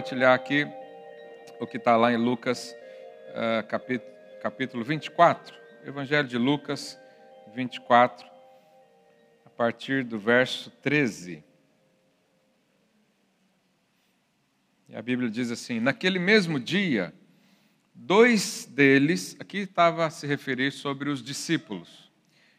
compartilhar aqui o que está lá em Lucas, uh, capítulo, capítulo 24, Evangelho de Lucas 24, a partir do verso 13. E a Bíblia diz assim: Naquele mesmo dia, dois deles, aqui estava a se referir sobre os discípulos.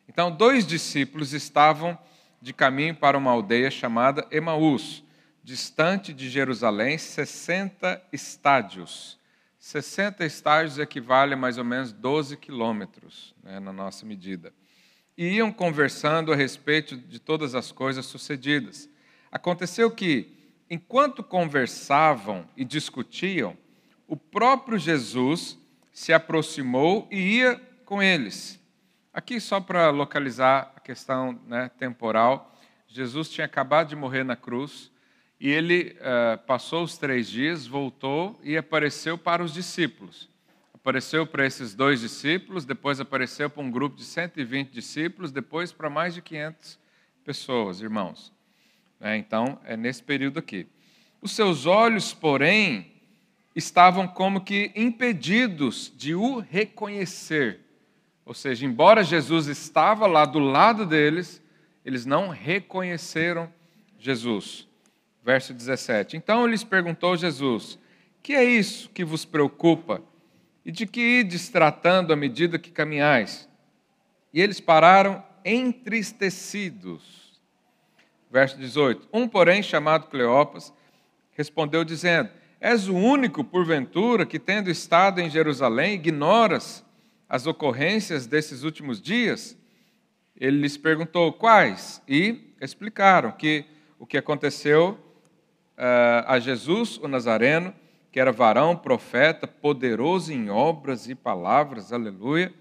Então, dois discípulos estavam de caminho para uma aldeia chamada Emaús, distante de Jerusalém, 60 estádios. 60 estádios equivale a mais ou menos 12 quilômetros, né, na nossa medida. E iam conversando a respeito de todas as coisas sucedidas. Aconteceu que, enquanto conversavam e discutiam, o próprio Jesus se aproximou e ia com eles. Aqui, só para localizar a questão né, temporal, Jesus tinha acabado de morrer na cruz e ele uh, passou os três dias, voltou e apareceu para os discípulos. Apareceu para esses dois discípulos, depois apareceu para um grupo de 120 discípulos, depois para mais de 500 pessoas, irmãos. É, então, é nesse período aqui. Os seus olhos, porém, estavam como que impedidos de o reconhecer. Ou seja, embora Jesus estava lá do lado deles, eles não reconheceram Jesus verso 17. Então lhes perguntou Jesus: Que é isso que vos preocupa? E de que ides tratando à medida que caminhais? E eles pararam entristecidos. Verso 18. Um, porém, chamado Cleopas, respondeu dizendo: És o único, porventura, que, tendo estado em Jerusalém, ignoras as ocorrências desses últimos dias? Ele lhes perguntou quais, e explicaram que o que aconteceu a Jesus, o Nazareno, que era varão, profeta, poderoso em obras e palavras, aleluia,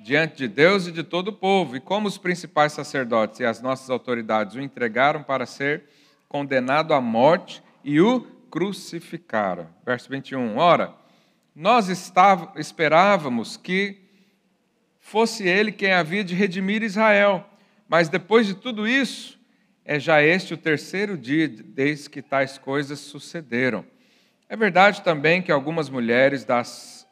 diante de Deus e de todo o povo. E como os principais sacerdotes e as nossas autoridades o entregaram para ser condenado à morte e o crucificaram. Verso 21. Ora, nós estava, esperávamos que fosse ele quem havia de redimir Israel, mas depois de tudo isso, é já este o terceiro dia desde que tais coisas sucederam. É verdade também que algumas mulheres das,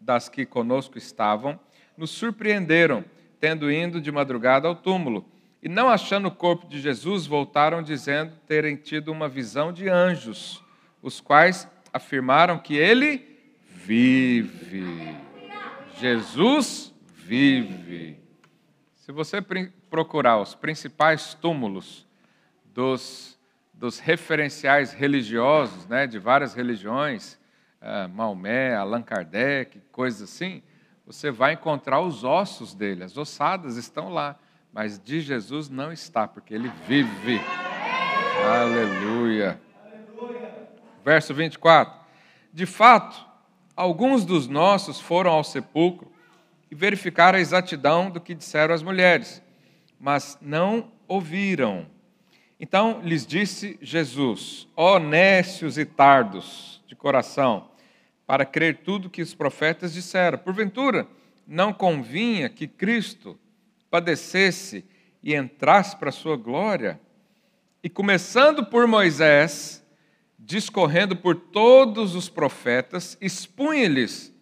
das que conosco estavam nos surpreenderam, tendo ido de madrugada ao túmulo, e não achando o corpo de Jesus, voltaram dizendo terem tido uma visão de anjos, os quais afirmaram que ele vive. Jesus vive. Se você procurar os principais túmulos dos, dos referenciais religiosos, né, de várias religiões, uh, Maomé, Allan Kardec, coisas assim, você vai encontrar os ossos dele, as ossadas estão lá, mas de Jesus não está, porque ele vive. Aleluia. Verso 24. De fato, alguns dos nossos foram ao sepulcro e verificaram a exatidão do que disseram as mulheres mas não ouviram. Então lhes disse Jesus: Ó nécios e tardos de coração, para crer tudo que os profetas disseram. Porventura, não convinha que Cristo padecesse e entrasse para a sua glória? E começando por Moisés, discorrendo por todos os profetas, expunha-lhes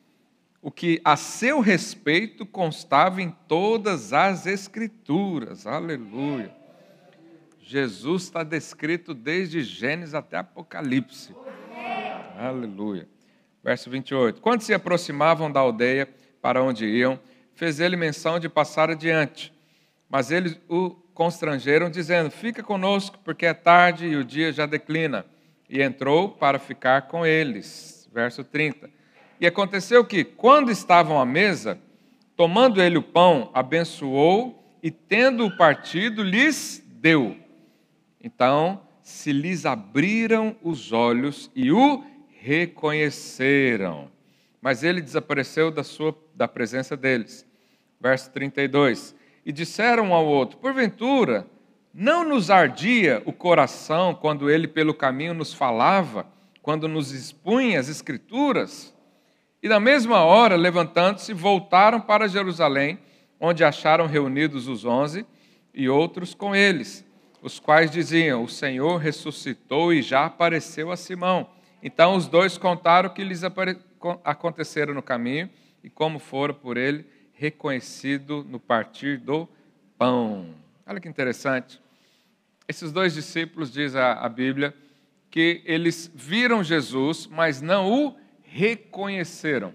o que a seu respeito constava em todas as Escrituras. Aleluia. Jesus está descrito desde Gênesis até Apocalipse. Aleluia. Verso 28. Quando se aproximavam da aldeia para onde iam, fez ele menção de passar adiante. Mas eles o constrangeram, dizendo: Fica conosco, porque é tarde e o dia já declina. E entrou para ficar com eles. Verso 30. E aconteceu que, quando estavam à mesa, tomando ele o pão, abençoou e, tendo-o partido, lhes deu. Então se lhes abriram os olhos e o reconheceram. Mas ele desapareceu da, sua, da presença deles. Verso 32. E disseram um ao outro: Porventura, não nos ardia o coração quando ele pelo caminho nos falava, quando nos expunha as Escrituras? E na mesma hora, levantando-se, voltaram para Jerusalém, onde acharam reunidos os onze e outros com eles. os quais diziam: O Senhor ressuscitou e já apareceu a Simão. Então os dois contaram o que lhes aconteceram no caminho e como foram por ele reconhecido no partir do pão. Olha que interessante. Esses dois discípulos, diz a, a Bíblia, que eles viram Jesus, mas não o reconheceram.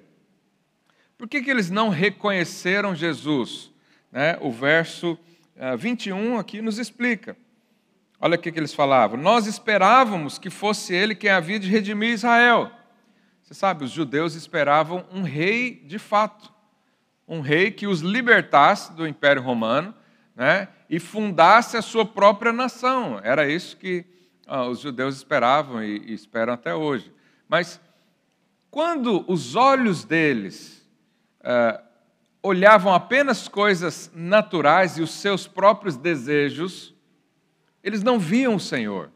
Por que, que eles não reconheceram Jesus? Né? O verso uh, ah, 21 aqui nos explica. Olha o que, que eles falavam. Nós esperávamos que fosse ele quem havia de redimir Israel. Você sabe, os judeus esperavam um rei de fato. Um rei que os libertasse do Império Romano né, e fundasse a sua própria nação. Era isso que ah, os judeus esperavam e, e esperam até hoje. Mas quando os olhos deles ah, olhavam apenas coisas naturais e os seus próprios desejos, eles não viam o Senhor.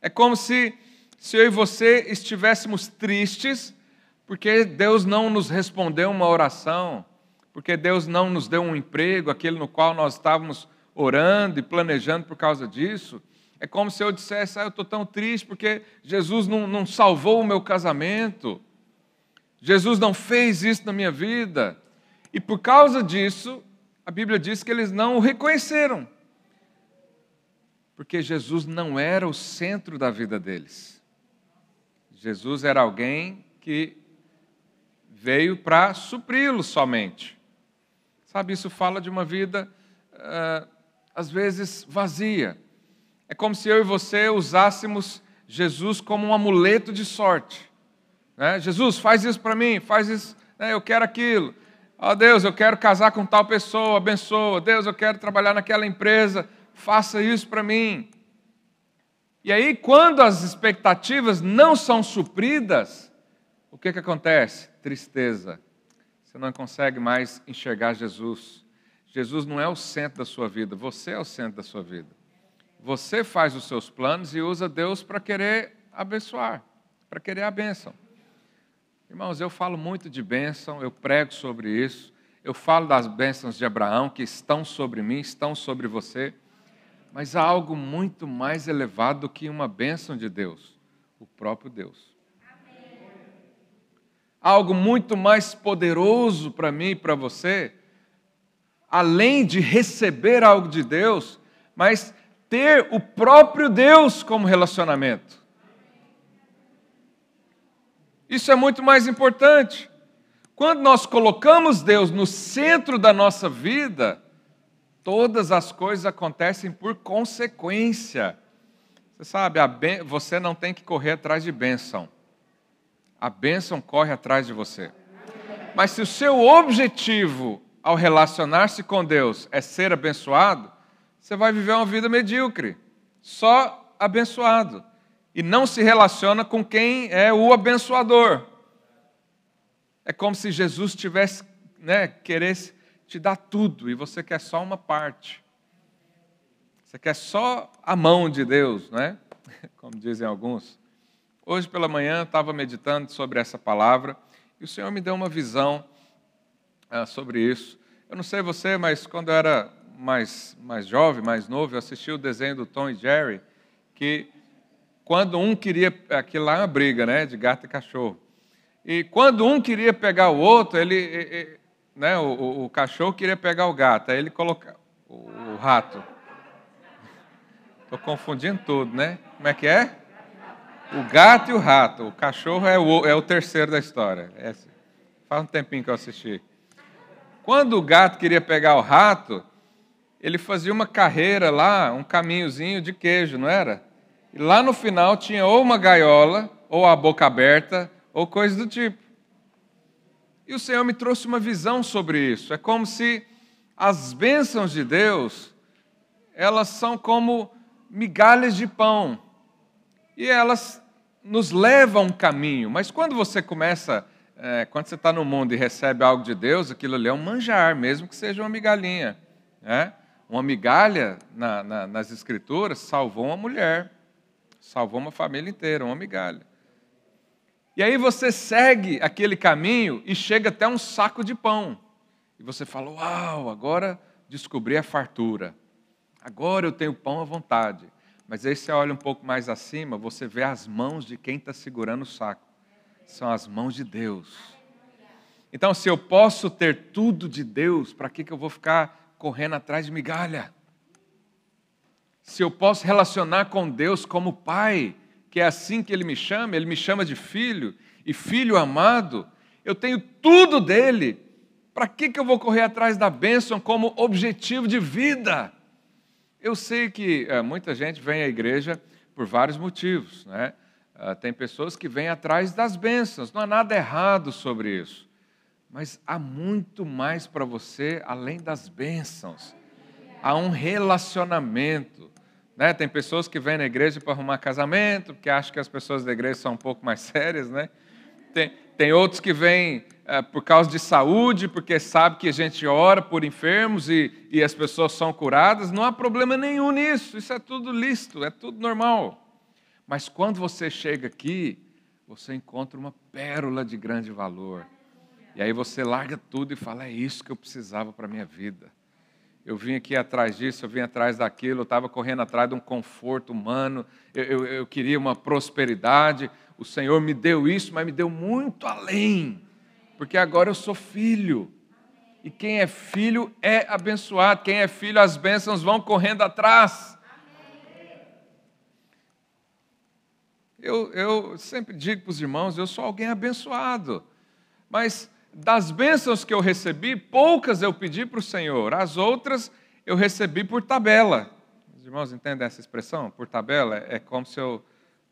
É como se, se eu e você estivéssemos tristes porque Deus não nos respondeu uma oração, porque Deus não nos deu um emprego, aquele no qual nós estávamos orando e planejando por causa disso. É como se eu dissesse: ah, eu estou tão triste porque Jesus não, não salvou o meu casamento, Jesus não fez isso na minha vida. E por causa disso, a Bíblia diz que eles não o reconheceram, porque Jesus não era o centro da vida deles. Jesus era alguém que veio para supri-los somente. Sabe, isso fala de uma vida, uh, às vezes, vazia. É como se eu e você usássemos Jesus como um amuleto de sorte. Né? Jesus, faz isso para mim, faz isso, né? eu quero aquilo. Ó oh, Deus, eu quero casar com tal pessoa, abençoa. Deus, eu quero trabalhar naquela empresa, faça isso para mim. E aí, quando as expectativas não são supridas, o que, que acontece? Tristeza, você não consegue mais enxergar Jesus. Jesus não é o centro da sua vida, você é o centro da sua vida. Você faz os seus planos e usa Deus para querer abençoar, para querer a bênção. Irmãos, eu falo muito de bênção, eu prego sobre isso, eu falo das bênçãos de Abraão que estão sobre mim, estão sobre você, mas há algo muito mais elevado do que uma bênção de Deus, o próprio Deus. Algo muito mais poderoso para mim e para você, além de receber algo de Deus, mas ter o próprio Deus como relacionamento. Isso é muito mais importante. Quando nós colocamos Deus no centro da nossa vida, todas as coisas acontecem por consequência. Você sabe, você não tem que correr atrás de bênção a bênção corre atrás de você. Mas se o seu objetivo ao relacionar-se com Deus é ser abençoado, você vai viver uma vida medíocre, só abençoado, e não se relaciona com quem é o abençoador. É como se Jesus tivesse, né, queresse te dar tudo e você quer só uma parte. Você quer só a mão de Deus, né? Como dizem alguns. Hoje pela manhã estava meditando sobre essa palavra e o Senhor me deu uma visão ah, sobre isso. Eu não sei você, mas quando eu era mais, mais jovem, mais novo, eu assisti o desenho do Tom e Jerry, que quando um queria. Aquilo lá é uma briga, né? De gato e cachorro. E quando um queria pegar o outro, ele. né, o, o, o, cachorro queria pegar o gato, aí ele coloca o, o rato. Estou confundindo tudo, né? Como é que é? O gato e o rato. O cachorro é o, é o terceiro da história. É, faz um tempinho que eu assisti. Quando o gato queria pegar o rato, ele fazia uma carreira lá, um caminhozinho de queijo, não era? E lá no final tinha ou uma gaiola, ou a boca aberta, ou coisa do tipo. E o Senhor me trouxe uma visão sobre isso. É como se as bênçãos de Deus, elas são como migalhas de pão. E elas nos leva a um caminho, mas quando você começa, é, quando você está no mundo e recebe algo de Deus, aquilo ali é um manjar, mesmo que seja uma migalhinha. Né? Uma migalha na, na, nas Escrituras salvou uma mulher, salvou uma família inteira, uma migalha. E aí você segue aquele caminho e chega até um saco de pão. E você fala: Uau, agora descobri a fartura. Agora eu tenho pão à vontade. Mas aí você olha um pouco mais acima, você vê as mãos de quem está segurando o saco. São as mãos de Deus. Então, se eu posso ter tudo de Deus, para que, que eu vou ficar correndo atrás de migalha? Se eu posso relacionar com Deus como pai, que é assim que Ele me chama, Ele me chama de filho, e filho amado, eu tenho tudo dele, para que, que eu vou correr atrás da bênção como objetivo de vida? Eu sei que é, muita gente vem à igreja por vários motivos, né? Uh, tem pessoas que vêm atrás das bênçãos, não há nada errado sobre isso. Mas há muito mais para você além das bênçãos. Há um relacionamento. Né? Tem pessoas que vêm na igreja para arrumar casamento, porque acham que as pessoas da igreja são um pouco mais sérias. Né? Tem, tem outros que vêm é, por causa de saúde, porque sabe que a gente ora por enfermos e, e as pessoas são curadas. Não há problema nenhum nisso. Isso é tudo lícito, é tudo normal. Mas quando você chega aqui, você encontra uma pérola de grande valor. E aí você larga tudo e fala: é isso que eu precisava para a minha vida. Eu vim aqui atrás disso, eu vim atrás daquilo, eu estava correndo atrás de um conforto humano, eu, eu, eu queria uma prosperidade. O Senhor me deu isso, mas me deu muito além, porque agora eu sou filho. E quem é filho é abençoado, quem é filho, as bênçãos vão correndo atrás. Eu, eu sempre digo para os irmãos: eu sou alguém abençoado, mas das bênçãos que eu recebi, poucas eu pedi para o Senhor, as outras eu recebi por tabela. Os irmãos entendem essa expressão? Por tabela? É como se eu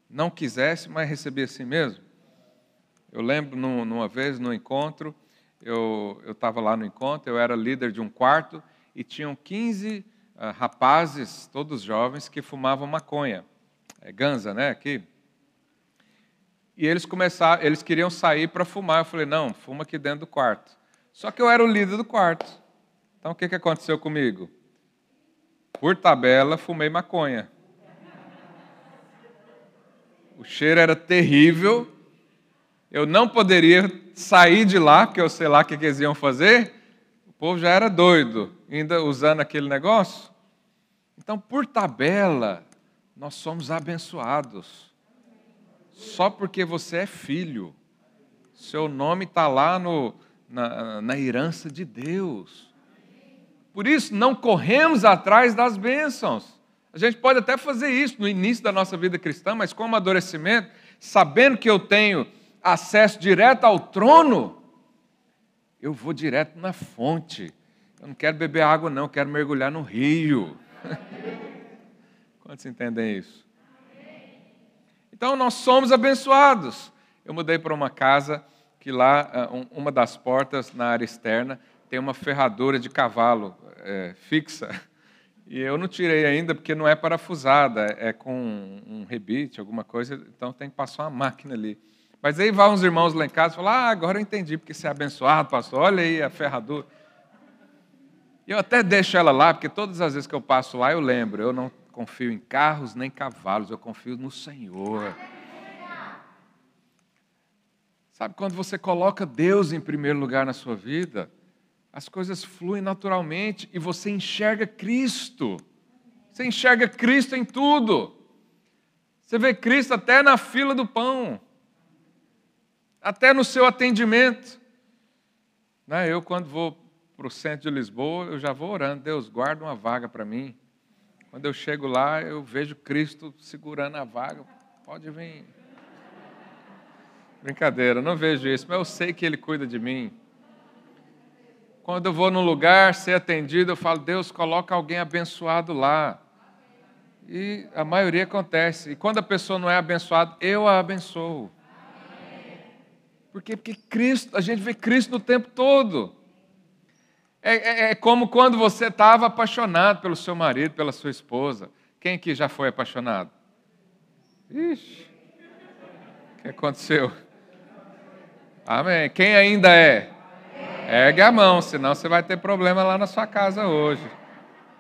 não quisesse, mas recebi assim mesmo. Eu lembro numa vez no encontro, eu estava lá no encontro, eu era líder de um quarto e tinham 15 uh, rapazes, todos jovens, que fumavam maconha. É ganza, né? Aqui. E eles começaram, eles queriam sair para fumar. Eu falei, não, fuma aqui dentro do quarto. Só que eu era o líder do quarto. Então o que, que aconteceu comigo? Por tabela, fumei maconha. O cheiro era terrível. Eu não poderia sair de lá, porque eu sei lá o que eles iam fazer. O povo já era doido, ainda usando aquele negócio. Então, por tabela, nós somos abençoados só porque você é filho. Seu nome está lá no, na, na herança de Deus. Por isso, não corremos atrás das bênçãos. A gente pode até fazer isso no início da nossa vida cristã, mas com amadurecimento, sabendo que eu tenho acesso direto ao trono, eu vou direto na fonte. Eu não quero beber água, não, eu quero mergulhar no rio. Quantos entendem isso? Então nós somos abençoados. Eu mudei para uma casa que lá, ah, uma das portas na área externa, tem uma ferradura de cavalo é, fixa. E eu não tirei ainda porque não é parafusada, é com um rebite, alguma coisa, então tem que passar uma máquina ali. Mas aí vão uns irmãos lá em casa e falam: Ah, agora eu entendi porque você é abençoado, pastor. Olha aí a ferradura. Eu até deixo ela lá, porque todas as vezes que eu passo lá eu lembro. Eu não confio em carros nem cavalos, eu confio no Senhor. Sabe, quando você coloca Deus em primeiro lugar na sua vida, as coisas fluem naturalmente e você enxerga Cristo. Você enxerga Cristo em tudo. Você vê Cristo até na fila do pão, até no seu atendimento. Né, eu, quando vou para o centro de Lisboa, eu já vou orando, Deus, guarda uma vaga para mim. Quando eu chego lá, eu vejo Cristo segurando a vaga. Pode vir. Brincadeira, não vejo isso, mas eu sei que Ele cuida de mim. Quando eu vou num lugar ser atendido, eu falo, Deus, coloca alguém abençoado lá. E a maioria acontece. E quando a pessoa não é abençoada, eu a abençoo. Por quê? Porque Cristo, a gente vê Cristo no tempo todo. É, é, é como quando você estava apaixonado pelo seu marido, pela sua esposa. Quem que já foi apaixonado? Ixi, o que aconteceu? Amém. Quem ainda é? Ergue a mão, senão você vai ter problema lá na sua casa hoje.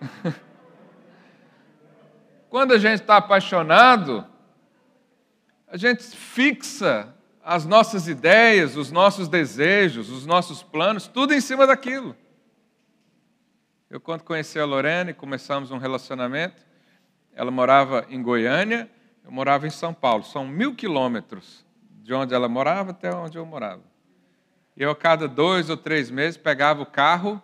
Quando a gente está apaixonado, a gente fixa as nossas ideias, os nossos desejos, os nossos planos, tudo em cima daquilo. Eu, quando conheci a Lorena e começamos um relacionamento, ela morava em Goiânia, eu morava em São Paulo. São mil quilômetros de onde ela morava até onde eu morava. Eu, a cada dois ou três meses, pegava o carro,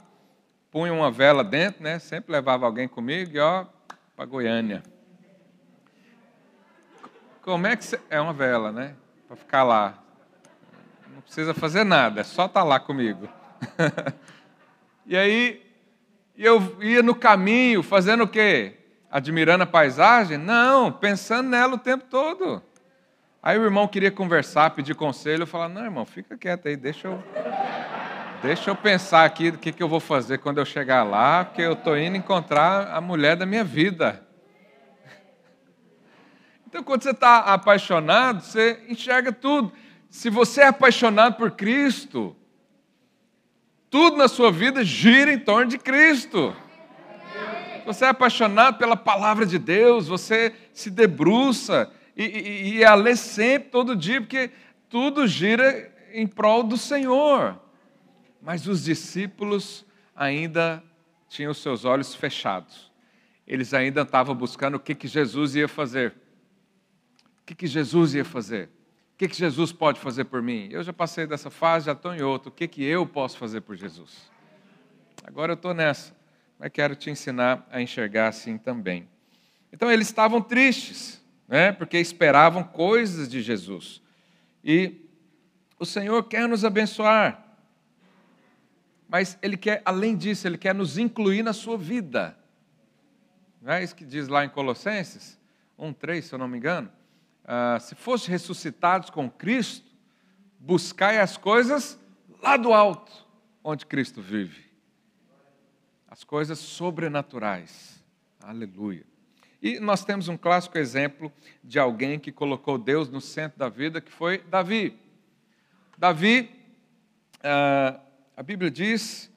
punha uma vela dentro, né? sempre levava alguém comigo e ó, para Goiânia. Como é que você... É uma vela, né? Para ficar lá. Não precisa fazer nada, é só estar tá lá comigo. e aí, eu ia no caminho, fazendo o quê? Admirando a paisagem? Não, pensando nela o tempo todo. Aí o irmão queria conversar, pedir conselho, eu falava, não, irmão, fica quieto aí, deixa eu, deixa eu pensar aqui do que, que eu vou fazer quando eu chegar lá, porque eu estou indo encontrar a mulher da minha vida. Então, quando você está apaixonado, você enxerga tudo. Se você é apaixonado por Cristo, tudo na sua vida gira em torno de Cristo. Você é apaixonado pela palavra de Deus, você se debruça e, e, e a ler sempre, todo dia, porque tudo gira em prol do Senhor. Mas os discípulos ainda tinham seus olhos fechados. Eles ainda estavam buscando o que, que Jesus ia fazer. O que, que Jesus ia fazer? O que, que Jesus pode fazer por mim? Eu já passei dessa fase, já estou em outra. O que, que eu posso fazer por Jesus? Agora eu estou nessa, mas quero te ensinar a enxergar assim também. Então eles estavam tristes, né? porque esperavam coisas de Jesus. E o Senhor quer nos abençoar, mas Ele quer, além disso, Ele quer nos incluir na sua vida. Não é isso que diz lá em Colossenses 1,3, se eu não me engano? Ah, se fosse ressuscitados com Cristo, buscai as coisas lá do alto, onde Cristo vive. As coisas sobrenaturais. Aleluia. E nós temos um clássico exemplo de alguém que colocou Deus no centro da vida, que foi Davi. Davi, ah, a Bíblia diz,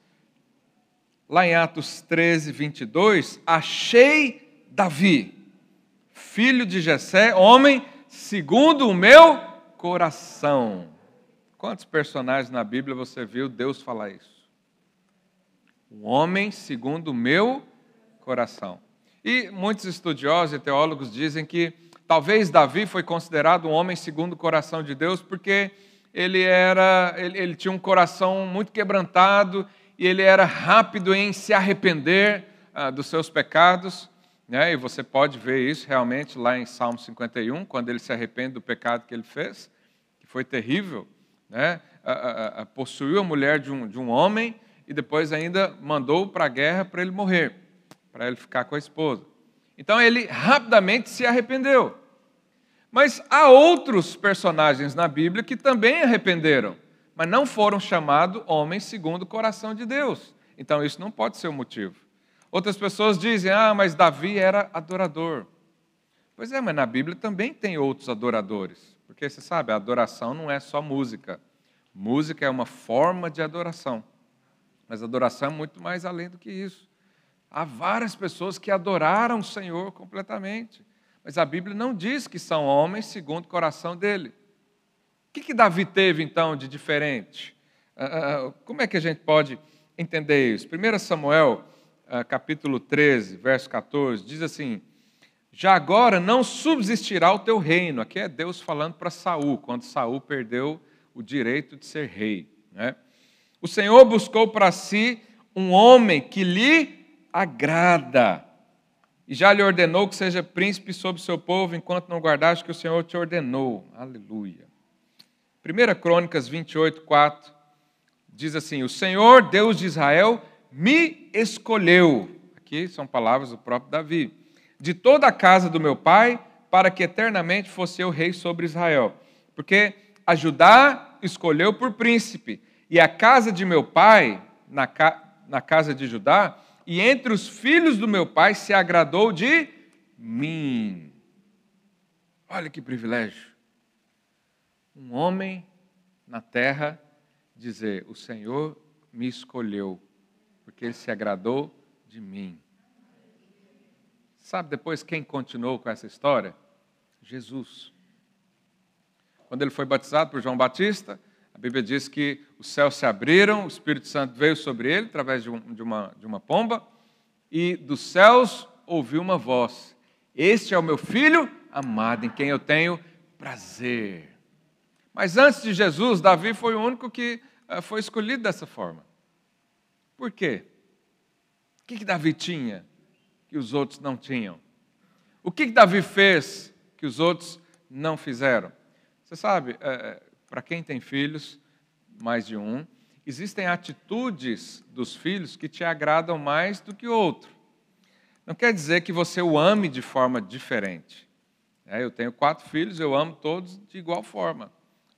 lá em Atos 13, 22, achei Davi, filho de Jessé, homem segundo o meu coração. Quantos personagens na Bíblia você viu Deus falar isso? Um homem segundo o meu coração. E muitos estudiosos e teólogos dizem que talvez Davi foi considerado um homem segundo o coração de Deus porque ele era ele, ele tinha um coração muito quebrantado e ele era rápido em se arrepender ah, dos seus pecados. Né? E você pode ver isso realmente lá em Salmo 51, quando ele se arrepende do pecado que ele fez, que foi terrível. Né? Possuiu a mulher de um, de um homem e depois ainda mandou para a guerra para ele morrer, para ele ficar com a esposa. Então ele rapidamente se arrependeu. Mas há outros personagens na Bíblia que também arrependeram, mas não foram chamados homens segundo o coração de Deus. Então isso não pode ser o motivo. Outras pessoas dizem, ah, mas Davi era adorador. Pois é, mas na Bíblia também tem outros adoradores. Porque você sabe, a adoração não é só música. Música é uma forma de adoração. Mas adoração é muito mais além do que isso. Há várias pessoas que adoraram o Senhor completamente. Mas a Bíblia não diz que são homens segundo o coração dele. O que, que Davi teve então de diferente? Ah, ah, ah, como é que a gente pode entender isso? 1 Samuel capítulo 13, verso 14, diz assim: Já agora não subsistirá o teu reino. Aqui é Deus falando para Saul, quando Saul perdeu o direito de ser rei. Né? O Senhor buscou para si um homem que lhe agrada. E já lhe ordenou que seja príncipe sobre seu povo, enquanto não guardaste que o Senhor te ordenou. Aleluia. 1 Crônicas 28, 4 diz assim: O Senhor, Deus de Israel, me escolheu. Aqui são palavras do próprio Davi. De toda a casa do meu pai, para que eternamente fosse eu rei sobre Israel. Porque a Judá escolheu por príncipe, e a casa de meu pai, na, ca... na casa de Judá, e entre os filhos do meu pai se agradou de mim. Olha que privilégio. Um homem na terra dizer: O Senhor me escolheu porque ele se agradou de mim. Sabe depois quem continuou com essa história? Jesus. Quando ele foi batizado por João Batista, a Bíblia diz que os céus se abriram, o Espírito Santo veio sobre ele através de, um, de, uma, de uma pomba, e dos céus ouviu uma voz: Este é o meu filho amado, em quem eu tenho prazer. Mas antes de Jesus, Davi foi o único que eh, foi escolhido dessa forma. Por quê? O que, que Davi tinha que os outros não tinham? O que, que Davi fez que os outros não fizeram? Você sabe, é, para quem tem filhos, mais de um, existem atitudes dos filhos que te agradam mais do que outro. Não quer dizer que você o ame de forma diferente. É, eu tenho quatro filhos, eu amo todos de igual forma.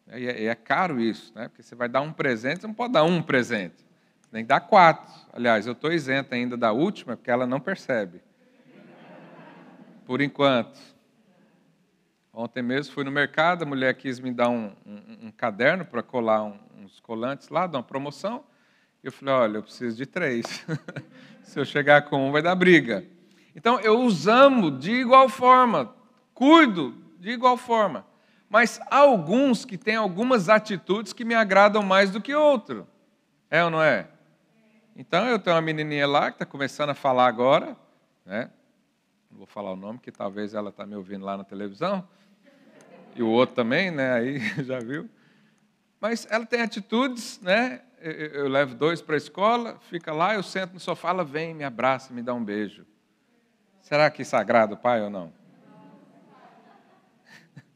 É, é, é caro isso, né? porque você vai dar um presente, você não pode dar um presente. Tem que dar quatro. Aliás, eu estou isento ainda da última, porque ela não percebe. Por enquanto. Ontem mesmo fui no mercado, a mulher quis me dar um, um, um caderno para colar um, uns colantes lá, dar uma promoção. Eu falei, olha, eu preciso de três. Se eu chegar com um, vai dar briga. Então, eu os amo de igual forma, cuido de igual forma. Mas há alguns que têm algumas atitudes que me agradam mais do que outro. É ou não é? Então, eu tenho uma menininha lá que está começando a falar agora, né? não vou falar o nome, que talvez ela está me ouvindo lá na televisão, e o outro também, né? aí já viu. Mas ela tem atitudes, né? Eu, eu levo dois para a escola, fica lá, eu sento no sofá, ela vem, me abraça, me dá um beijo. Será que isso agrada o pai ou não?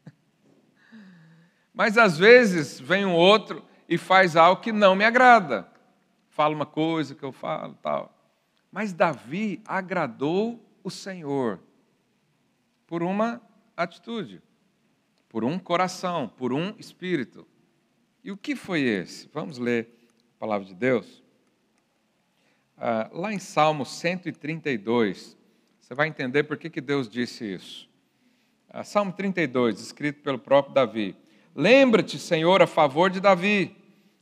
Mas às vezes vem um outro e faz algo que não me agrada. Fala uma coisa que eu falo, tal. Mas Davi agradou o Senhor por uma atitude, por um coração, por um espírito. E o que foi esse? Vamos ler a palavra de Deus. Ah, lá em Salmo 132, você vai entender por que, que Deus disse isso. Ah, Salmo 32, escrito pelo próprio Davi. Lembra-te, Senhor, a favor de Davi,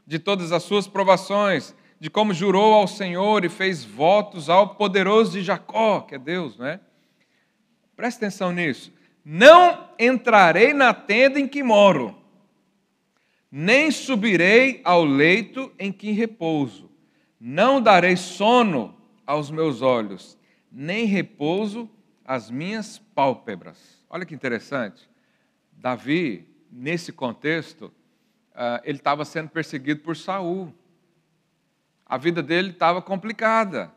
de todas as suas provações, de como jurou ao Senhor e fez votos ao poderoso de Jacó, que é Deus, não é? Preste atenção nisso. Não entrarei na tenda em que moro nem subirei ao leito em que repouso, não darei sono aos meus olhos, nem repouso às minhas pálpebras. Olha que interessante. Davi, nesse contexto, ah, ele estava sendo perseguido por Saul. A vida dele estava complicada.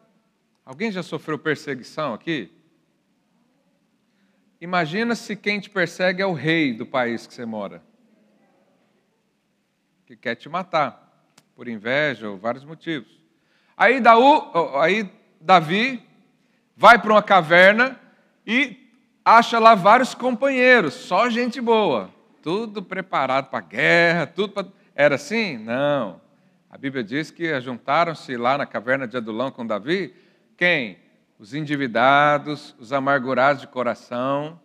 Alguém já sofreu perseguição aqui? Imagina se quem te persegue é o rei do país que você mora que quer te matar, por inveja ou vários motivos. Aí, Daú, aí Davi vai para uma caverna e acha lá vários companheiros, só gente boa, tudo preparado para a guerra, tudo pra... Era assim? Não. A Bíblia diz que juntaram-se lá na caverna de Adulão com Davi, quem? Os endividados, os amargurados de coração,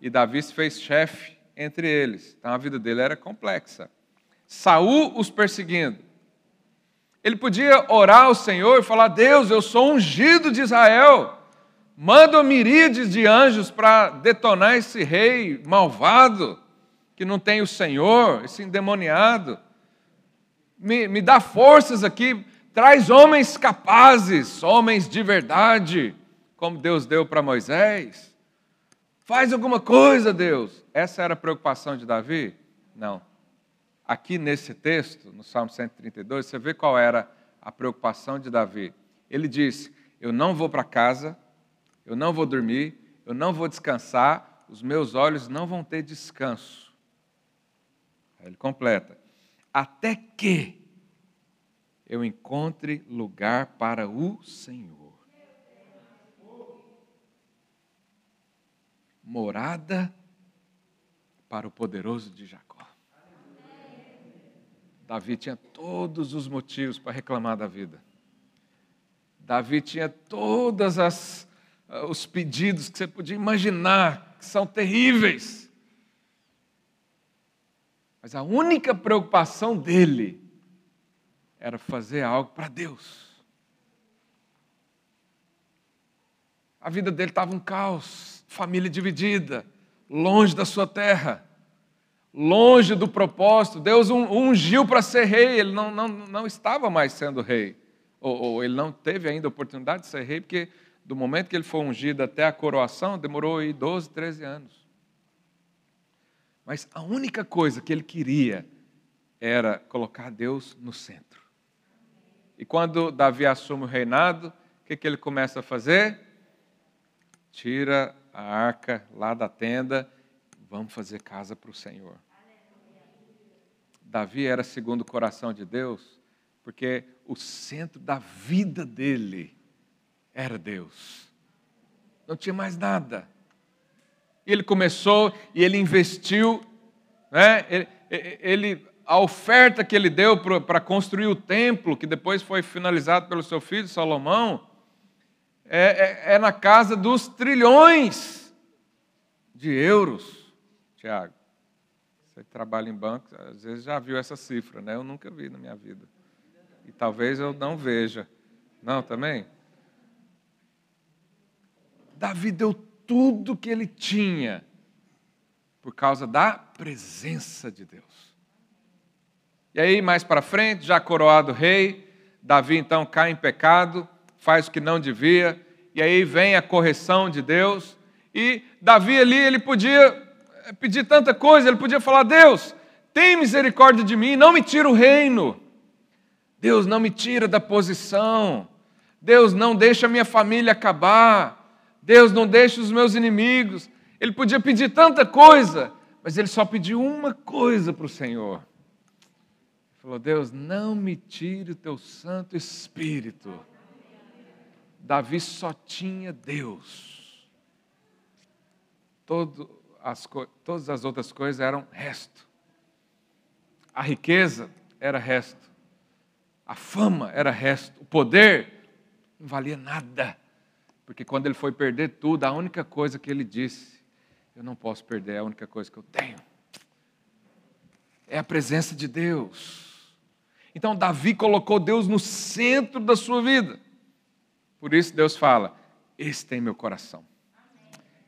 e Davi se fez chefe entre eles. Então a vida dele era complexa. Saul os perseguindo. Ele podia orar ao Senhor e falar: Deus, eu sou ungido de Israel. Manda miríades de anjos para detonar esse rei malvado, que não tem o Senhor, esse endemoniado. Me, me dá forças aqui, traz homens capazes, homens de verdade, como Deus deu para Moisés. Faz alguma coisa, Deus. Essa era a preocupação de Davi? Não aqui nesse texto, no Salmo 132, você vê qual era a preocupação de Davi. Ele disse: Eu não vou para casa, eu não vou dormir, eu não vou descansar, os meus olhos não vão ter descanso. Aí ele completa: Até que eu encontre lugar para o Senhor. Morada para o poderoso de Jacó. Davi tinha todos os motivos para reclamar da vida. Davi tinha todos ah, os pedidos que você podia imaginar, que são terríveis. Mas a única preocupação dele era fazer algo para Deus. A vida dele estava um caos, família dividida, longe da sua terra longe do propósito. Deus ungiu para ser rei, ele não, não, não estava mais sendo rei. Ou, ou, ele não teve ainda a oportunidade de ser rei, porque do momento que ele foi ungido até a coroação, demorou aí 12, 13 anos. Mas a única coisa que ele queria era colocar Deus no centro. E quando Davi assume o reinado, o que, que ele começa a fazer? Tira a arca lá da tenda, vamos fazer casa para o Senhor. Davi era segundo o coração de Deus, porque o centro da vida dele era Deus. Não tinha mais nada. Ele começou e ele investiu, né? ele, ele a oferta que ele deu para construir o templo, que depois foi finalizado pelo seu filho Salomão, é, é, é na casa dos trilhões de euros, Tiago. Você trabalha em banco, às vezes já viu essa cifra, né? Eu nunca vi na minha vida. E talvez eu não veja. Não, também? Davi deu tudo que ele tinha por causa da presença de Deus. E aí, mais para frente, já coroado rei, Davi então cai em pecado, faz o que não devia, e aí vem a correção de Deus. E Davi ali, ele podia pedir tanta coisa, ele podia falar: Deus, tem misericórdia de mim, não me tira o reino. Deus, não me tira da posição. Deus, não deixa minha família acabar. Deus, não deixa os meus inimigos. Ele podia pedir tanta coisa, mas ele só pediu uma coisa para o Senhor. Ele falou: Deus, não me tire o teu Santo Espírito. Davi só tinha Deus. Todo, as, todas as outras coisas eram resto. A riqueza era resto. A fama era resto. O poder não valia nada. Porque quando ele foi perder tudo, a única coisa que ele disse: Eu não posso perder, é a única coisa que eu tenho. É a presença de Deus. Então, Davi colocou Deus no centro da sua vida. Por isso, Deus fala: Esse tem meu coração.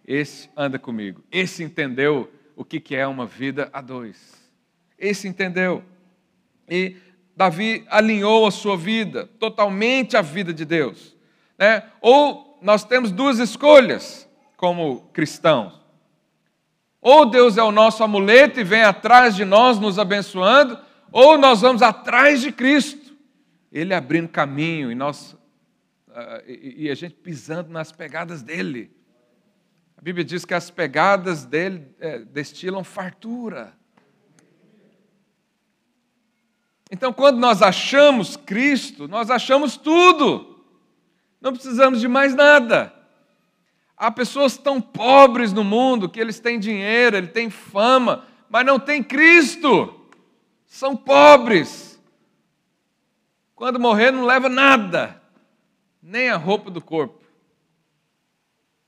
Esse anda comigo. Esse entendeu o que é uma vida a dois. Esse entendeu. E Davi alinhou a sua vida totalmente à vida de Deus. Né? Ou nós temos duas escolhas como cristãos. Ou Deus é o nosso amuleto e vem atrás de nós nos abençoando, ou nós vamos atrás de Cristo, Ele abrindo caminho e nós uh, e, a gente pisando nas pegadas dele. Bíblia diz que as pegadas dele é, destilam fartura. Então, quando nós achamos Cristo, nós achamos tudo. Não precisamos de mais nada. Há pessoas tão pobres no mundo que eles têm dinheiro, eles têm fama, mas não têm Cristo. São pobres. Quando morrer, não leva nada, nem a roupa do corpo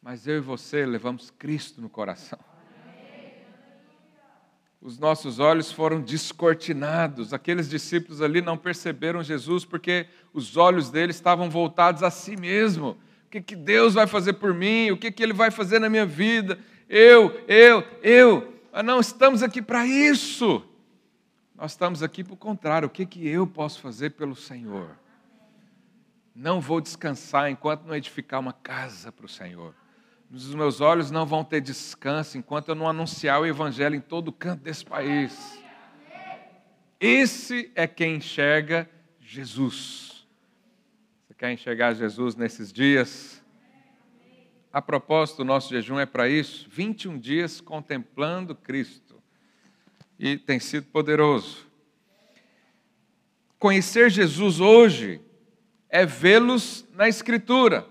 mas eu e você levamos Cristo no coração. Os nossos olhos foram descortinados. Aqueles discípulos ali não perceberam Jesus porque os olhos deles estavam voltados a si mesmo. O que, que Deus vai fazer por mim? O que, que Ele vai fazer na minha vida? Eu, eu, eu. Mas não estamos aqui para isso. Nós estamos aqui para o contrário. O que, que eu posso fazer pelo Senhor? Não vou descansar enquanto não edificar uma casa para o Senhor. Os meus olhos não vão ter descanso enquanto eu não anunciar o Evangelho em todo canto desse país. Esse é quem enxerga Jesus. Você quer enxergar Jesus nesses dias? A propósito, o nosso jejum é para isso 21 dias contemplando Cristo. E tem sido poderoso. Conhecer Jesus hoje é vê-los na Escritura.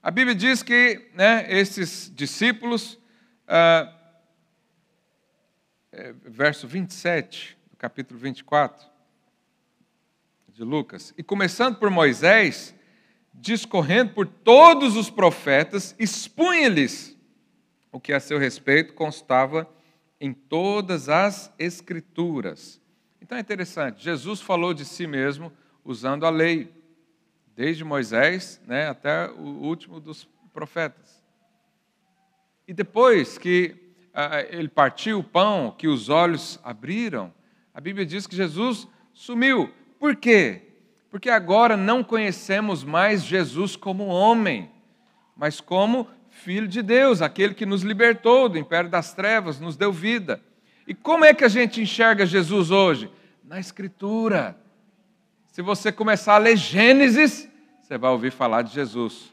A Bíblia diz que né, esses discípulos, ah, é, verso 27, do capítulo 24 de Lucas, e começando por Moisés, discorrendo por todos os profetas, expunha-lhes o que a seu respeito constava em todas as Escrituras. Então é interessante, Jesus falou de si mesmo usando a lei desde Moisés né, até o último dos profetas. E depois que ah, ele partiu o pão, que os olhos abriram, a Bíblia diz que Jesus sumiu. Por quê? Porque agora não conhecemos mais Jesus como homem, mas como Filho de Deus, aquele que nos libertou do império das trevas, nos deu vida. E como é que a gente enxerga Jesus hoje? Na Escritura. Se você começar a ler Gênesis, você vai ouvir falar de Jesus.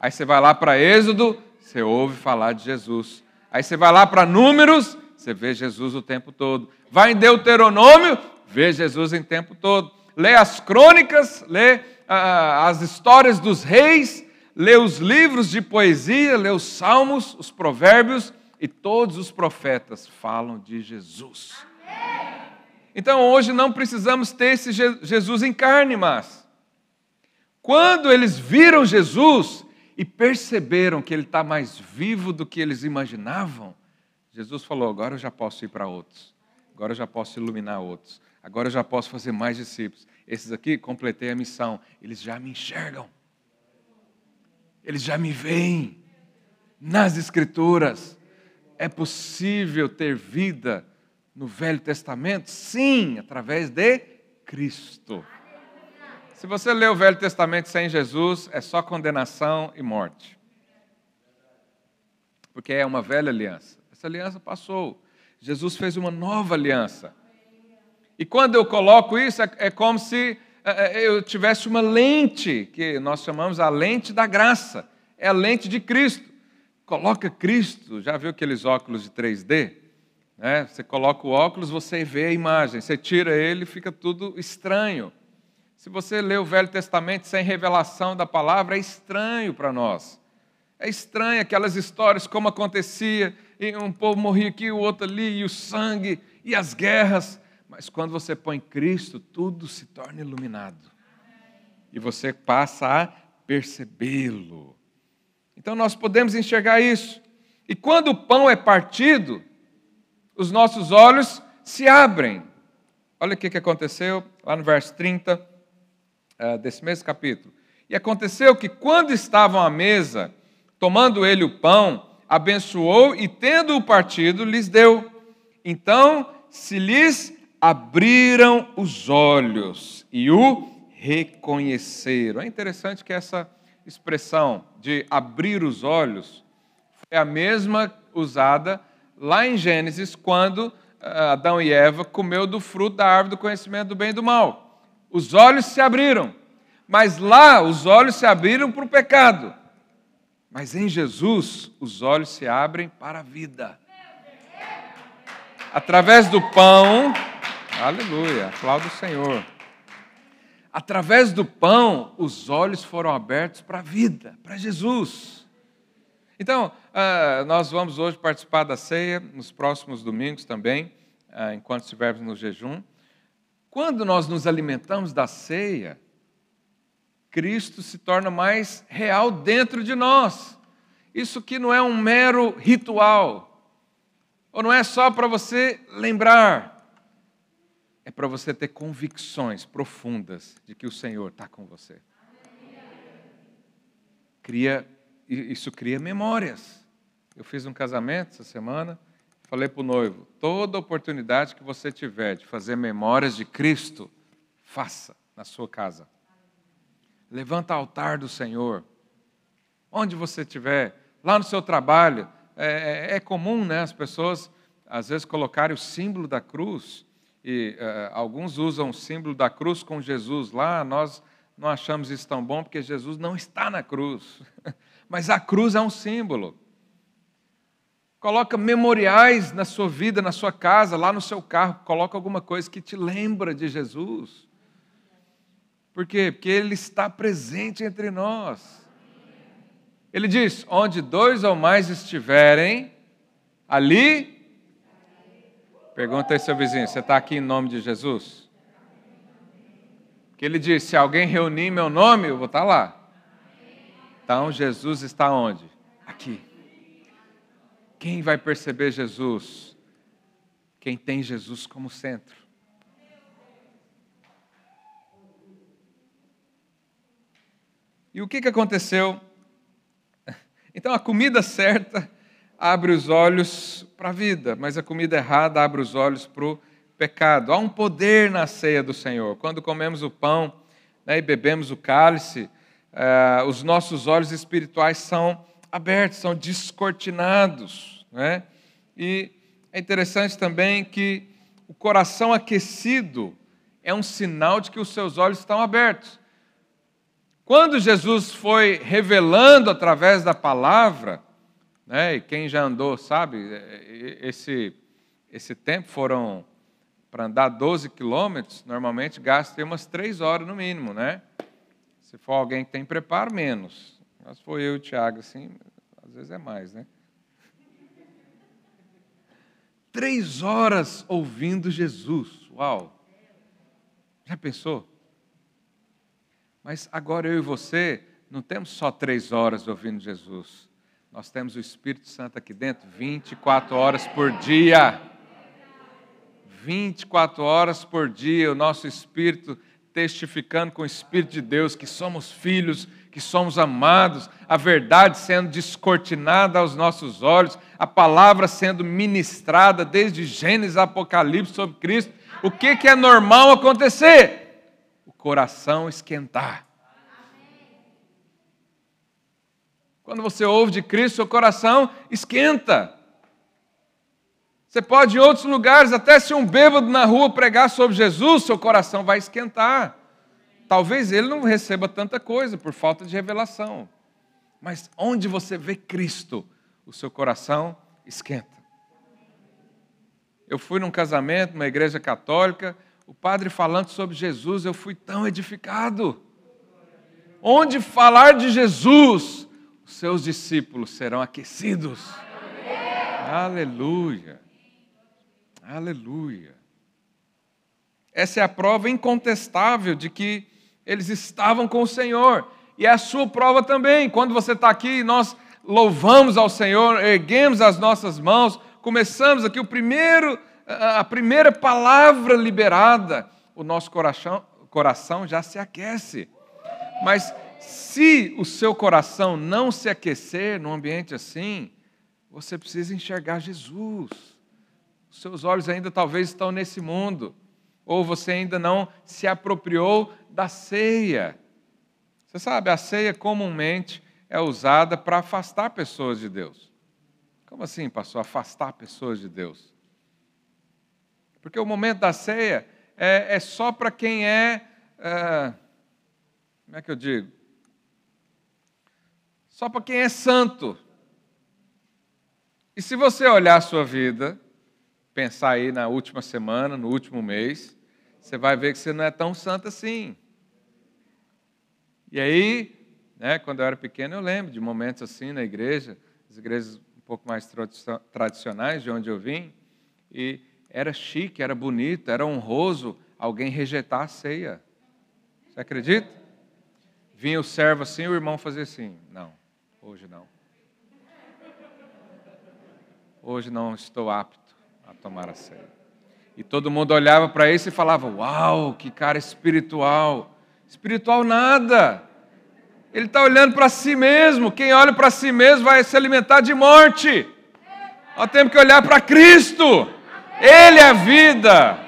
Aí você vai lá para Êxodo, você ouve falar de Jesus. Aí você vai lá para Números, você vê Jesus o tempo todo. Vai em Deuteronômio, vê Jesus o tempo todo. Lê as crônicas, lê ah, as histórias dos reis, lê os livros de poesia, lê os salmos, os provérbios, e todos os profetas falam de Jesus. Então hoje não precisamos ter esse Jesus em carne, mas quando eles viram Jesus e perceberam que ele está mais vivo do que eles imaginavam, Jesus falou: agora eu já posso ir para outros, agora eu já posso iluminar outros, agora eu já posso fazer mais discípulos. Esses aqui, completei a missão, eles já me enxergam, eles já me veem nas Escrituras. É possível ter vida no Velho Testamento? Sim, através de Cristo. Se você lê o Velho Testamento sem Jesus, é só condenação e morte. Porque é uma velha aliança. Essa aliança passou. Jesus fez uma nova aliança. E quando eu coloco isso, é, é como se é, é, eu tivesse uma lente, que nós chamamos a lente da graça. É a lente de Cristo. Coloca Cristo, já viu aqueles óculos de 3D? Né? Você coloca o óculos, você vê a imagem. Você tira ele, fica tudo estranho. Se você lê o Velho Testamento sem revelação da palavra, é estranho para nós. É estranho aquelas histórias, como acontecia, e um povo morria aqui, o outro ali, e o sangue, e as guerras. Mas quando você põe Cristo, tudo se torna iluminado. E você passa a percebê-lo. Então nós podemos enxergar isso. E quando o pão é partido, os nossos olhos se abrem. Olha o que aconteceu lá no verso 30 uh, desse mesmo capítulo. E aconteceu que quando estavam à mesa, tomando ele o pão, abençoou e, tendo-o partido, lhes deu. Então se lhes abriram os olhos e o reconheceram. É interessante que essa expressão de abrir os olhos foi a mesma usada lá em Gênesis, quando ah, Adão e Eva comeu do fruto da árvore do conhecimento do bem e do mal. Os olhos se abriram, mas lá os olhos se abriram para o pecado. Mas em Jesus, os olhos se abrem para a vida. Através do pão, aleluia, aplaudo o Senhor. Através do pão, os olhos foram abertos para a vida, para Jesus. Então, uh, nós vamos hoje participar da ceia, nos próximos domingos também, uh, enquanto estivermos no jejum. Quando nós nos alimentamos da ceia, Cristo se torna mais real dentro de nós. Isso que não é um mero ritual, ou não é só para você lembrar, é para você ter convicções profundas de que o Senhor está com você. Cria, isso cria memórias. Eu fiz um casamento essa semana, falei para o noivo: toda oportunidade que você tiver de fazer memórias de Cristo, faça na sua casa. Levanta altar do Senhor. Onde você estiver, lá no seu trabalho, é, é, é, comum né, as pessoas, às vezes, colocarem o símbolo da cruz, e uh, alguns usam o símbolo da cruz com Jesus lá, nós não achamos isso tão bom porque Jesus não está na cruz, mas a cruz é um símbolo. Coloca memoriais na sua vida, na sua casa, lá no seu carro, coloca alguma coisa que te lembra de Jesus. Por quê? Porque Ele está presente entre nós. Ele diz: onde dois ou mais estiverem, ali. Pergunta aí seu vizinho: você está aqui em nome de Jesus? Que ele diz: se alguém reunir meu nome, eu vou estar lá. Então Jesus está onde? Aqui. Quem vai perceber Jesus? Quem tem Jesus como centro. E o que, que aconteceu? Então, a comida certa abre os olhos para a vida, mas a comida errada abre os olhos para o pecado. Há um poder na ceia do Senhor. Quando comemos o pão né, e bebemos o cálice, uh, os nossos olhos espirituais são abertos, são descortinados. Né? E é interessante também que o coração aquecido é um sinal de que os seus olhos estão abertos. Quando Jesus foi revelando através da palavra, né, e quem já andou sabe, esse, esse tempo foram para andar 12 quilômetros, normalmente gasta umas três horas no mínimo, né? Se for alguém que tem preparo, menos. Mas foi eu e o Tiago, assim, às vezes é mais, né? Três horas ouvindo Jesus. Uau! Já pensou? Mas agora eu e você não temos só três horas ouvindo Jesus. Nós temos o Espírito Santo aqui dentro 24 horas por dia. 24 horas por dia, o nosso Espírito testificando com o Espírito de Deus que somos filhos, que somos amados, a verdade sendo descortinada aos nossos olhos, a palavra sendo ministrada desde Gênesis a Apocalipse sobre Cristo. O que, que é normal acontecer? O coração esquentar. Quando você ouve de Cristo, seu coração esquenta. Você pode ir em outros lugares, até se um bêbado na rua pregar sobre Jesus, seu coração vai esquentar. Talvez ele não receba tanta coisa por falta de revelação. Mas onde você vê Cristo, o seu coração esquenta. Eu fui num casamento, numa igreja católica, o padre falando sobre Jesus, eu fui tão edificado. Onde falar de Jesus, os seus discípulos serão aquecidos. Aleluia. Aleluia. Essa é a prova incontestável de que eles estavam com o Senhor. E é a sua prova também. Quando você está aqui, nós louvamos ao Senhor, erguemos as nossas mãos, começamos aqui o primeiro, a primeira palavra liberada, o nosso coração, coração já se aquece. Mas se o seu coração não se aquecer num ambiente assim, você precisa enxergar Jesus. Os seus olhos ainda talvez estão nesse mundo, ou você ainda não se apropriou da ceia. Você sabe, a ceia comumente é usada para afastar pessoas de Deus. Como assim, pastor? Afastar pessoas de Deus? Porque o momento da ceia é, é só para quem é, é. Como é que eu digo? Só para quem é santo. E se você olhar a sua vida, pensar aí na última semana, no último mês, você vai ver que você não é tão santo assim. E aí, né, quando eu era pequeno, eu lembro de momentos assim na igreja, as igrejas um pouco mais tradicionais de onde eu vim, e era chique, era bonito, era honroso alguém rejeitar a ceia. Você acredita? Vinha o servo assim, o irmão fazia assim: Não, hoje não. Hoje não estou apto a tomar a ceia. E todo mundo olhava para isso e falava: Uau, que cara espiritual. Espiritual nada. Ele está olhando para si mesmo. Quem olha para si mesmo vai se alimentar de morte. Nós temos que olhar para Cristo. Ele é a vida.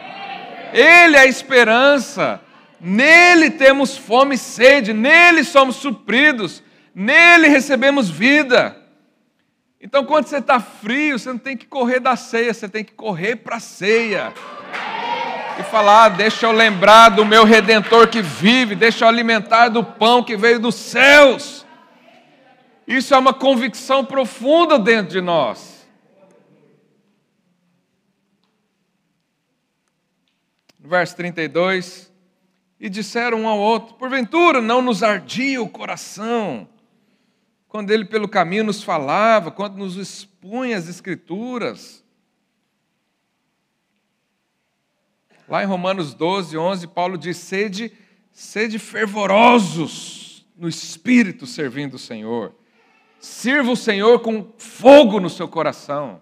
Ele é a esperança. Nele temos fome e sede. Nele somos supridos. Nele recebemos vida. Então, quando você está frio, você não tem que correr da ceia, você tem que correr para a ceia e falar: ah, deixa eu lembrar do meu redentor que vive, deixa eu alimentar do pão que veio dos céus. Isso é uma convicção profunda dentro de nós. Verso 32: E disseram um ao outro: Porventura não nos ardia o coração, quando ele pelo caminho nos falava, quando nos expunha as Escrituras. Lá em Romanos 12, 11, Paulo diz: sede, sede fervorosos no espírito servindo o Senhor. Sirva o Senhor com fogo no seu coração.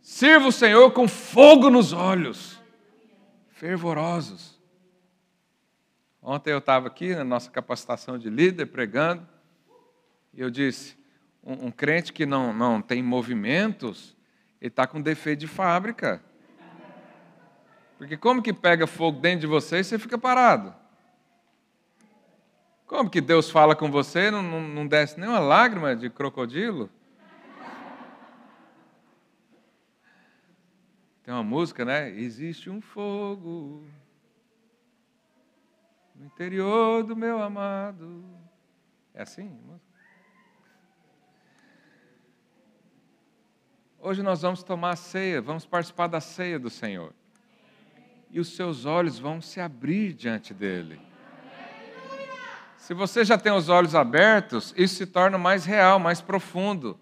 Sirva o Senhor com fogo nos olhos. Fervorosos. Ontem eu estava aqui na nossa capacitação de líder pregando, e eu disse: um, um crente que não, não tem movimentos, ele está com defeito de fábrica. Porque como que pega fogo dentro de você e você fica parado? Como que Deus fala com você não, não, não desce nenhuma lágrima de crocodilo? Tem uma música, né? Existe um fogo no interior do meu amado. É assim? Hoje nós vamos tomar a ceia, vamos participar da ceia do Senhor. E os seus olhos vão se abrir diante dele. Se você já tem os olhos abertos, isso se torna mais real, mais profundo,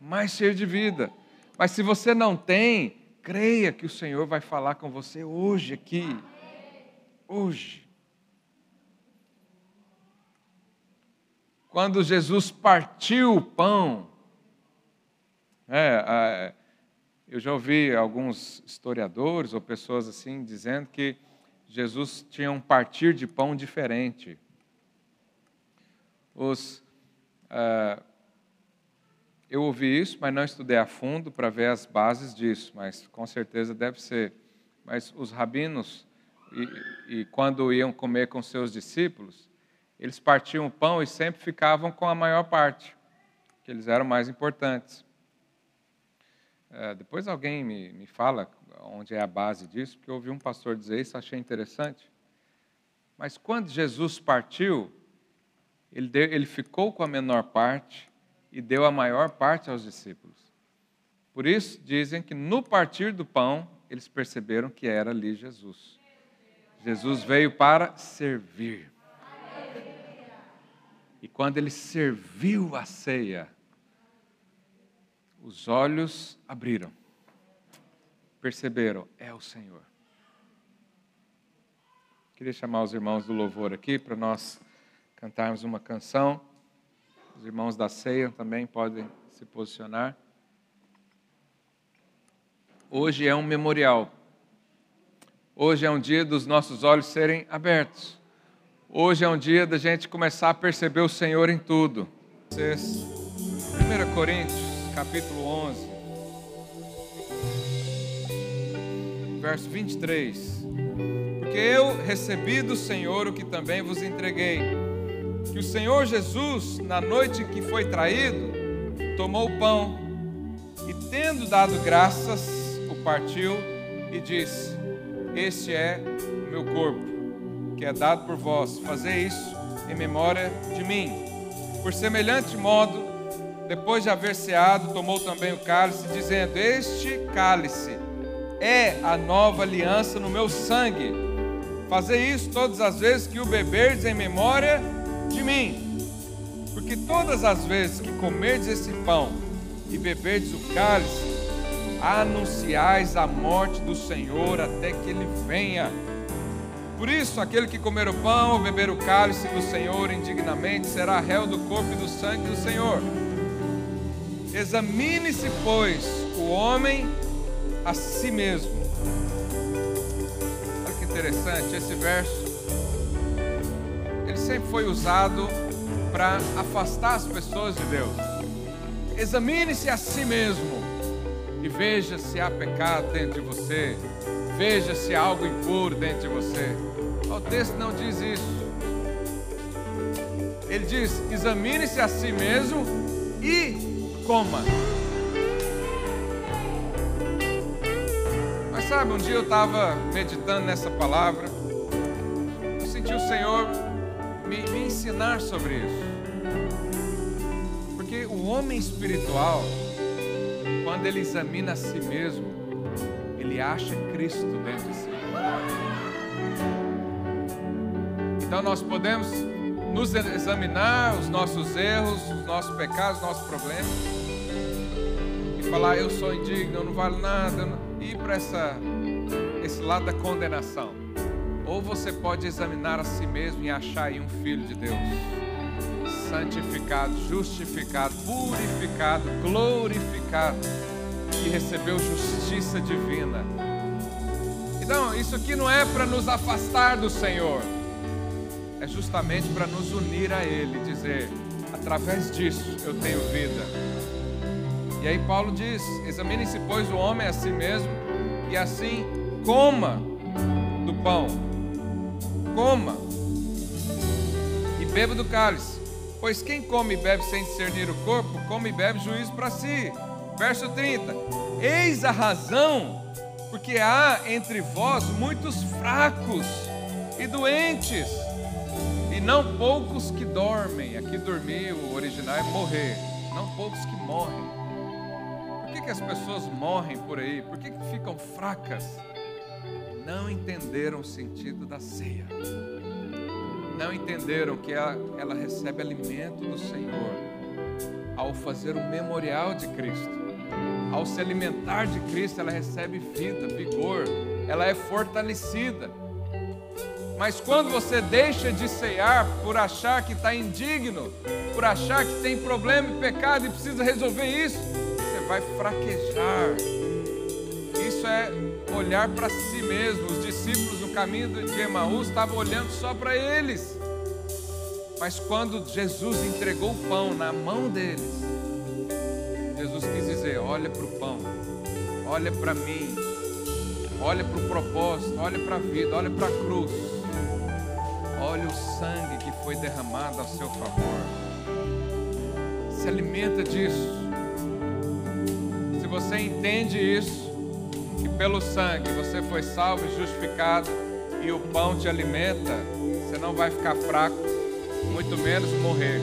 mais cheio de vida. Mas se você não tem, creia que o Senhor vai falar com você hoje aqui. Hoje. Quando Jesus partiu o pão, é, eu já ouvi alguns historiadores ou pessoas assim dizendo que Jesus tinha um partir de pão diferente os, uh, eu ouvi isso, mas não estudei a fundo para ver as bases disso, mas com certeza deve ser. Mas os rabinos, e, e quando iam comer com seus discípulos, eles partiam o pão e sempre ficavam com a maior parte, que eles eram mais importantes. Uh, depois alguém me, me fala onde é a base disso, porque eu ouvi um pastor dizer isso, achei interessante. Mas quando Jesus partiu, ele, deu, ele ficou com a menor parte e deu a maior parte aos discípulos. Por isso, dizem que no partir do pão, eles perceberam que era ali Jesus. Jesus veio para servir. E quando ele serviu a ceia, os olhos abriram, perceberam, é o Senhor. Queria chamar os irmãos do louvor aqui para nós cantarmos uma canção. Os irmãos da ceia também podem se posicionar. Hoje é um memorial. Hoje é um dia dos nossos olhos serem abertos. Hoje é um dia da gente começar a perceber o Senhor em tudo. 1 Coríntios, capítulo 11, verso 23. Porque eu recebi do Senhor o que também vos entreguei que o Senhor Jesus, na noite que foi traído, tomou o pão e, tendo dado graças, o partiu e disse: Este é o meu corpo, que é dado por vós. Fazei isso em memória de mim. Por semelhante modo, depois de haver ceado, tomou também o cálice, dizendo: Este cálice é a nova aliança no meu sangue. Fazei isso todas as vezes que o beberdes em memória de mim. Porque todas as vezes que comerdes esse pão e beberdes o cálice, anunciais a morte do Senhor até que ele venha. Por isso, aquele que comer o pão ou beber o cálice do Senhor indignamente será réu do corpo e do sangue do Senhor. Examine-se, pois, o homem a si mesmo. Olha que interessante esse verso sempre foi usado para afastar as pessoas de Deus. Examine-se a si mesmo e veja se há pecado dentro de você, veja se há algo impuro dentro de você. O texto não diz isso. Ele diz: examine-se a si mesmo e coma. Mas sabe, um dia eu estava meditando nessa palavra, eu senti o Senhor me, me ensinar sobre isso. Porque o homem espiritual, quando ele examina a si mesmo, ele acha Cristo dentro de si. Então nós podemos nos examinar os nossos erros, os nossos pecados, os nossos problemas e falar eu sou indigno, eu não valo nada, e ir para essa esse lado da condenação. Ou você pode examinar a si mesmo e achar aí um filho de Deus, santificado, justificado, purificado, glorificado, que recebeu justiça divina. Então, isso aqui não é para nos afastar do Senhor, é justamente para nos unir a Ele, dizer: através disso eu tenho vida. E aí Paulo diz: examine-se, pois, o homem a si mesmo, e assim coma do pão coma e beba do cálice. Pois quem come e bebe sem discernir o corpo, come e bebe juízo para si. Verso 30. Eis a razão, porque há entre vós muitos fracos e doentes, e não poucos que dormem. Aqui dormir, o original é morrer, não poucos que morrem. Por que, que as pessoas morrem por aí? Por que, que ficam fracas? Não entenderam o sentido da ceia não entenderam que ela, ela recebe alimento do Senhor ao fazer o memorial de Cristo. Ao se alimentar de Cristo, ela recebe vida, vigor, ela é fortalecida. Mas quando você deixa de cear por achar que está indigno, por achar que tem problema e pecado e precisa resolver isso, você vai fraquejar. Isso é olhar para si mesmo. Os discípulos no caminho de Emaús estavam olhando só para eles. Mas quando Jesus entregou o pão na mão deles, Jesus quis dizer: olha para o pão, olha para mim, olha para o propósito, olha para a vida, olha para a cruz, olha o sangue que foi derramado a seu favor. Se alimenta disso. Se você entende isso, pelo sangue você foi salvo e justificado e o pão te alimenta, você não vai ficar fraco, muito menos morrer,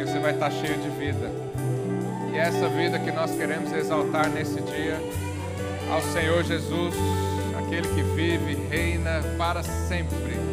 e você vai estar cheio de vida. E é essa vida que nós queremos exaltar nesse dia ao Senhor Jesus, aquele que vive reina para sempre